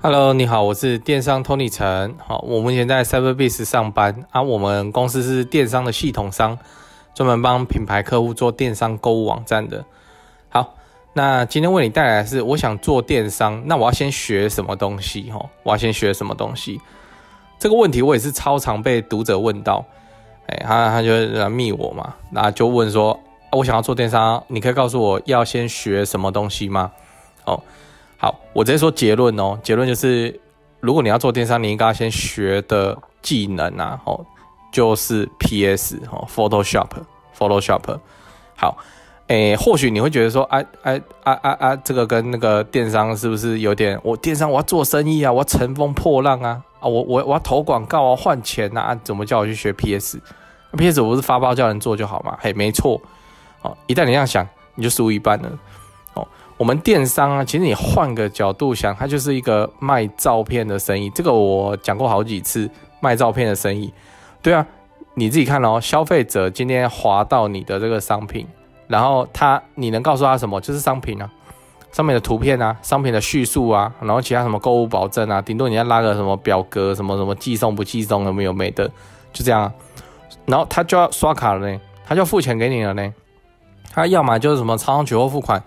Hello，你好，我是电商 Tony 陈。好，我目前在 CyberBase 上班啊。我们公司是电商的系统商，专门帮品牌客户做电商购物网站的。好，那今天为你带来的是，我想做电商，那我要先学什么东西？哈，我要先学什么东西？这个问题我也是超常被读者问到。哎，他他就来密我嘛，那就问说，我想要做电商，你可以告诉我要先学什么东西吗？哦。好，我直接说结论哦。结论就是，如果你要做电商，你应该先学的技能啊，哦，就是 PS 哦，Photoshop，Photoshop。好，诶，或许你会觉得说，哎哎啊啊啊，这个跟那个电商是不是有点？我电商我要做生意啊，我要乘风破浪啊，我我我要投广告啊，换钱呐，怎么叫我去学 PS？PS 我不是发包叫人做就好嘛？嘿，没错。哦，一旦你这样想，你就输一半了。哦我们电商啊，其实你换个角度想，它就是一个卖照片的生意。这个我讲过好几次，卖照片的生意。对啊，你自己看哦，消费者今天划到你的这个商品，然后他你能告诉他什么？就是商品啊，上面的图片啊，商品的叙述啊，然后其他什么购物保证啊，顶多你要拉个什么表格，什么什么寄送不寄送有没有没的，就这样。然后他就要刷卡了呢，他就付钱给你了呢。他要么就是什么超商取货付款。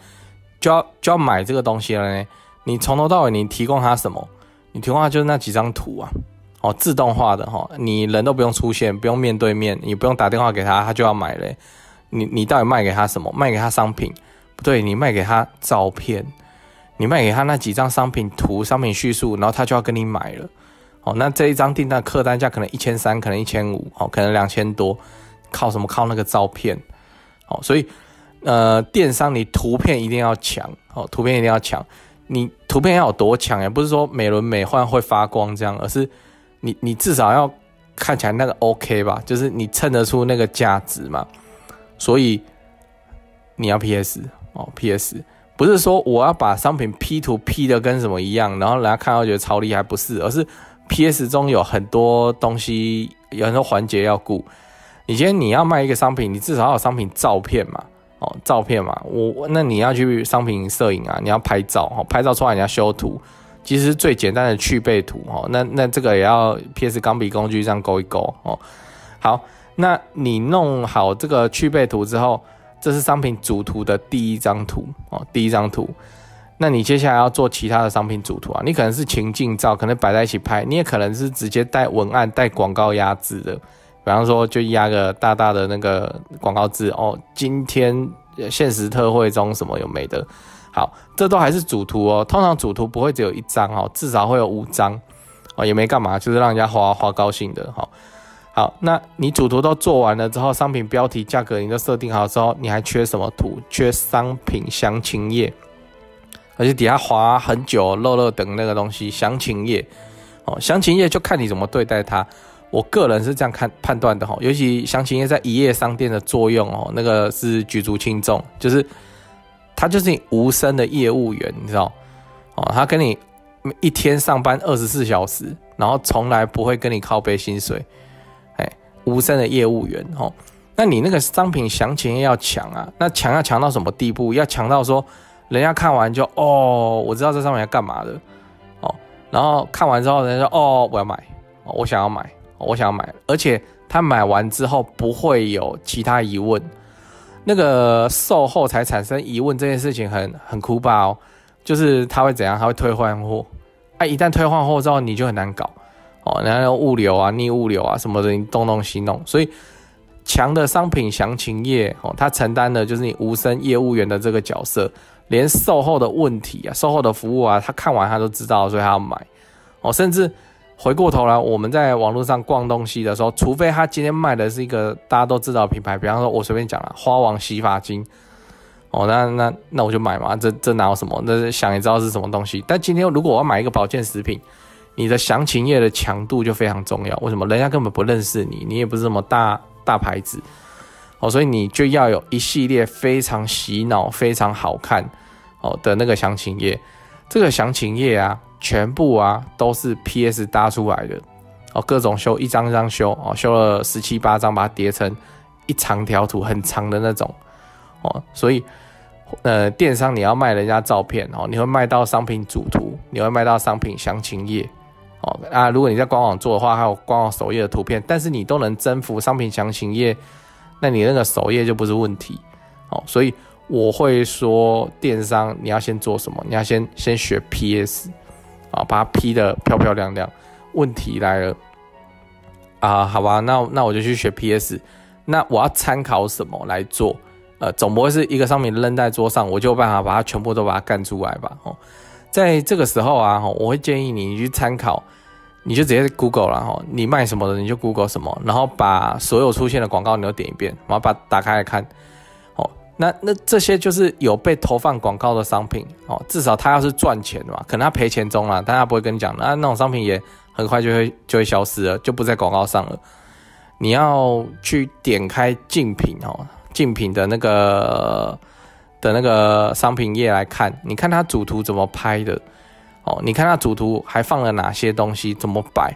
就要就要买这个东西了呢？你从头到尾你提供他什么？你提供他就是那几张图啊，哦，自动化的哈，你人都不用出现，不用面对面，你不用打电话给他，他就要买嘞。你你到底卖给他什么？卖给他商品？不对，你卖给他照片，你卖给他那几张商品图、商品叙述，然后他就要跟你买了。哦，那这一张订单客单价可能一千三，可能一千五，哦，可能两千多，靠什么？靠那个照片。哦，所以。呃，电商你图片一定要强哦，图片一定要强。你图片要有多强？也不是说美轮美奂会发光这样，而是你你至少要看起来那个 OK 吧，就是你衬得出那个价值嘛。所以你要 PS，PS 不是说我要把商品 P 图 P 的跟什么一样，然后人家看到觉得超厉害，不是，而是 PS 中有很多东西，有很多环节要顾。你今天你要卖一个商品，你至少要有商品照片嘛。哦，照片嘛，我那你要去商品摄影啊，你要拍照哦，拍照出来你要修图，其实最简单的去背图哦，那那这个也要 PS 钢笔工具这样勾一勾哦。好，那你弄好这个去背图之后，这是商品主图的第一张图哦，第一张图。那你接下来要做其他的商品主图啊，你可能是情境照，可能摆在一起拍，你也可能是直接带文案、带广告压制的。比方说，就压个大大的那个广告字哦，今天限时特惠中什么有没的？好，这都还是主图哦。通常主图不会只有一张哦，至少会有五张哦，也没干嘛，就是让人家花花高兴的。好，好，那你主图都做完了之后，商品标题、价格你都设定好之后，你还缺什么图？缺商品详情页，而且底下滑很久，漏漏等那个东西，详情页哦，详情页就看你怎么对待它。我个人是这样看判断的哈，尤其详情页在一页商店的作用哦，那个是举足轻重，就是他就是你无声的业务员，你知道哦，他跟你一天上班二十四小时，然后从来不会跟你靠背薪水，无声的业务员哦，那你那个商品详情要强啊，那强要强到什么地步？要强到说人家看完就哦，我知道这上面要干嘛的哦，然后看完之后人家说哦，我要买，我想要买。我想要买，而且他买完之后不会有其他疑问，那个售后才产生疑问这件事情很很苦吧哦，就是他会怎样？他会退换货，啊，一旦退换货之后你就很难搞哦，然后物流啊、逆物流啊什么的，你东弄西弄，所以强的商品详情页哦，它承担的就是你无声业务员的这个角色，连售后的问题啊、售后的服务啊，他看完他都知道，所以他要买哦，甚至。回过头来，我们在网络上逛东西的时候，除非他今天卖的是一个大家都知道的品牌，比方说，我随便讲了花王洗发精，哦，那那那我就买嘛，这这哪有什么？那想也知道是什么东西。但今天如果我要买一个保健食品，你的详情页的强度就非常重要。为什么？人家根本不认识你，你也不是什么大大牌子，哦，所以你就要有一系列非常洗脑、非常好看哦的那个详情页。这个详情页啊。全部啊都是 PS 搭出来的哦，各种修一张一张修哦，修了十七八张，把它叠成一长条图很长的那种哦，所以呃，电商你要卖人家照片哦，你会卖到商品主图，你会卖到商品详情页哦啊，如果你在官网做的话，还有官网首页的图片，但是你都能征服商品详情页，那你那个首页就不是问题哦，所以我会说电商你要先做什么？你要先先学 PS 啊，把它 P 的漂漂亮亮。问题来了啊，好吧，那那我就去学 PS。那我要参考什么来做？呃，总不会是一个商品扔在桌上，我就有办法把它全部都把它干出来吧？哦，在这个时候啊，我会建议你去参考，你就直接 Google 了哈，你卖什么的你就 Google 什么，然后把所有出现的广告你都点一遍，然后把打开来看。哦，那那这些就是有被投放广告的商品哦，至少它要是赚钱的嘛，可能它赔钱中了，但他不会跟你讲，那那种商品也很快就会就会消失了，就不在广告上了。你要去点开竞品哦，竞品的那个的那个商品页来看，你看它主图怎么拍的哦，你看它主图还放了哪些东西，怎么摆，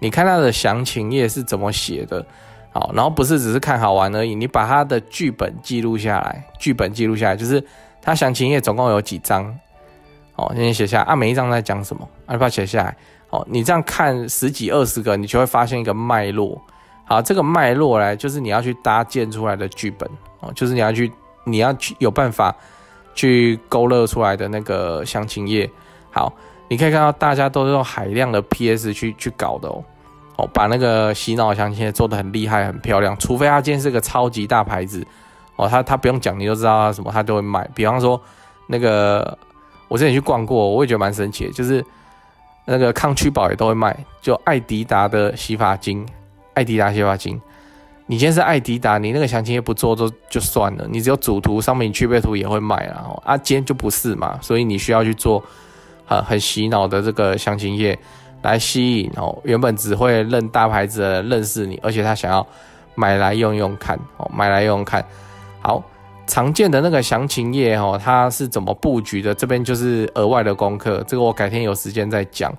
你看它的详情页是怎么写的，好，然后不是只是看好玩而已，你把它的剧本记录下来，剧本记录下来，就是它详情页总共有几张，哦，先写下啊，每一张在讲什么，啊，把它写下来，哦，你这样看十几二十个，你就会发现一个脉络。好，这个脉络来就是你要去搭建出来的剧本哦，就是你要去，你要去有办法去勾勒出来的那个详情页。好，你可以看到大家都是用海量的 PS 去去搞的哦，哦，把那个洗脑详情页做的很厉害、很漂亮。除非他今天是个超级大牌子哦，他他不用讲你就知道他什么，他都会卖。比方说那个我之前去逛过，我也觉得蛮神奇的，就是那个抗区宝也都会卖，就艾迪达的洗发精。艾迪达洗发精，你今天是艾迪达，你那个详情页不做就就算了，你只有主图、上面区别图也会卖啊。啊，今天就不是嘛，所以你需要去做很很洗脑的这个详情页，来吸引哦原本只会认大牌子的认识你，而且他想要买来用用看哦，买来用用看。好，常见的那个详情页哦，它是怎么布局的？这边就是额外的功课，这个我改天有时间再讲。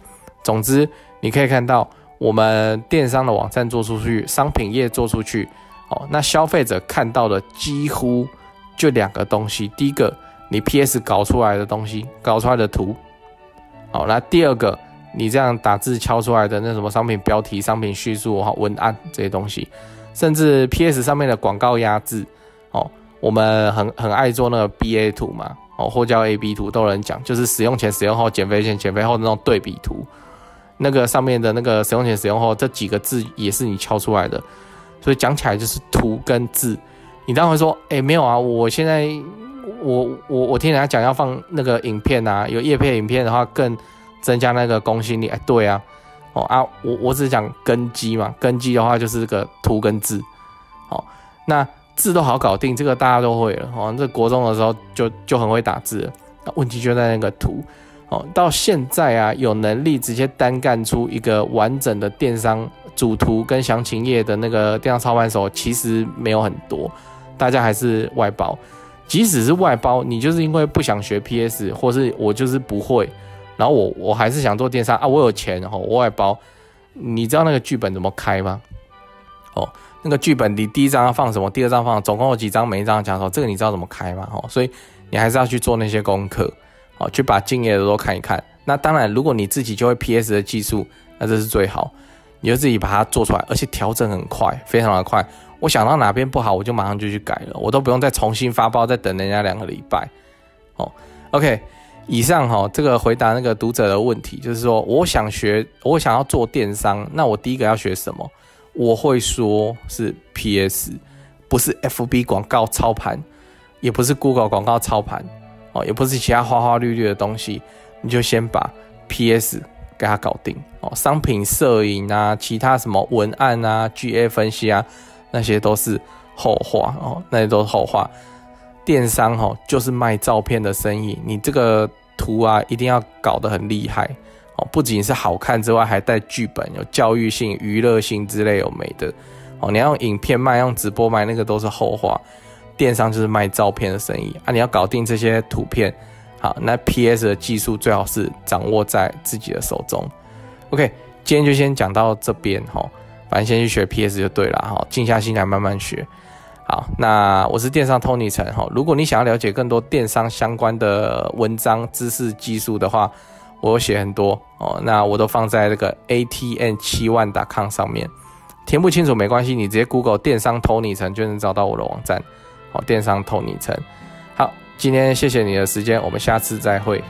总之，你可以看到。我们电商的网站做出去，商品页做出去，哦，那消费者看到的几乎就两个东西。第一个，你 PS 搞出来的东西，搞出来的图，好，那第二个，你这样打字敲出来的那什么商品标题、商品叙述、哈文案这些东西，甚至 PS 上面的广告压制，哦，我们很很爱做那个 BA 图嘛，哦，或叫 AB 图，都有人讲，就是使用前、使用后、减肥前、减肥后的那种对比图。那个上面的那个使用前、使用后这几个字也是你敲出来的，所以讲起来就是图跟字。你当然会说，哎，没有啊，我现在我我我听人家讲要放那个影片啊，有叶片影片的话更增加那个公信力。哎，对啊，哦啊，我我只讲根基嘛，根基的话就是这个图跟字。好，那字都好搞定，这个大家都会了。哦，这国中的时候就就很会打字，那问题就在那个图。哦，到现在啊，有能力直接单干出一个完整的电商主图跟详情页的那个电商操盘手，其实没有很多，大家还是外包。即使是外包，你就是因为不想学 PS，或是我就是不会，然后我我还是想做电商啊，我有钱哦，我外包。你知道那个剧本怎么开吗？哦，那个剧本你第一张要放什么，第二张放，总共有几张，每一张讲说这个你知道怎么开吗？哦，所以你还是要去做那些功课。哦，去把敬业的都看一看。那当然，如果你自己就会 PS 的技术，那这是最好。你就自己把它做出来，而且调整很快，非常的快。我想到哪边不好，我就马上就去改了，我都不用再重新发包，再等人家两个礼拜。哦，OK，以上哈，这个回答那个读者的问题，就是说，我想学，我想要做电商，那我第一个要学什么？我会说是 PS，不是 FB 广告操盘，也不是 Google 广告操盘。哦，也不是其他花花绿绿的东西，你就先把 PS 给它搞定哦。商品摄影啊，其他什么文案啊、GA 分析啊，那些都是后话哦，那些都是后话。电商哦，就是卖照片的生意，你这个图啊，一定要搞得很厉害哦，不仅是好看之外，还带剧本，有教育性、娱乐性之类有没的哦。你要用影片卖，用直播卖，那个都是后话。电商就是卖照片的生意啊！你要搞定这些图片，好，那 PS 的技术最好是掌握在自己的手中。OK，今天就先讲到这边哈，反正先去学 PS 就对了哈，静下心来慢慢学。好，那我是电商 Tony 陈哈。如果你想要了解更多电商相关的文章、知识、技术的话，我有写很多哦。那我都放在那个 ATN 七万 .com 上面。填不清楚没关系，你直接 Google 电商 Tony 陈就能找到我的网站。哦，电商透你层。好，今天谢谢你的时间，我们下次再会。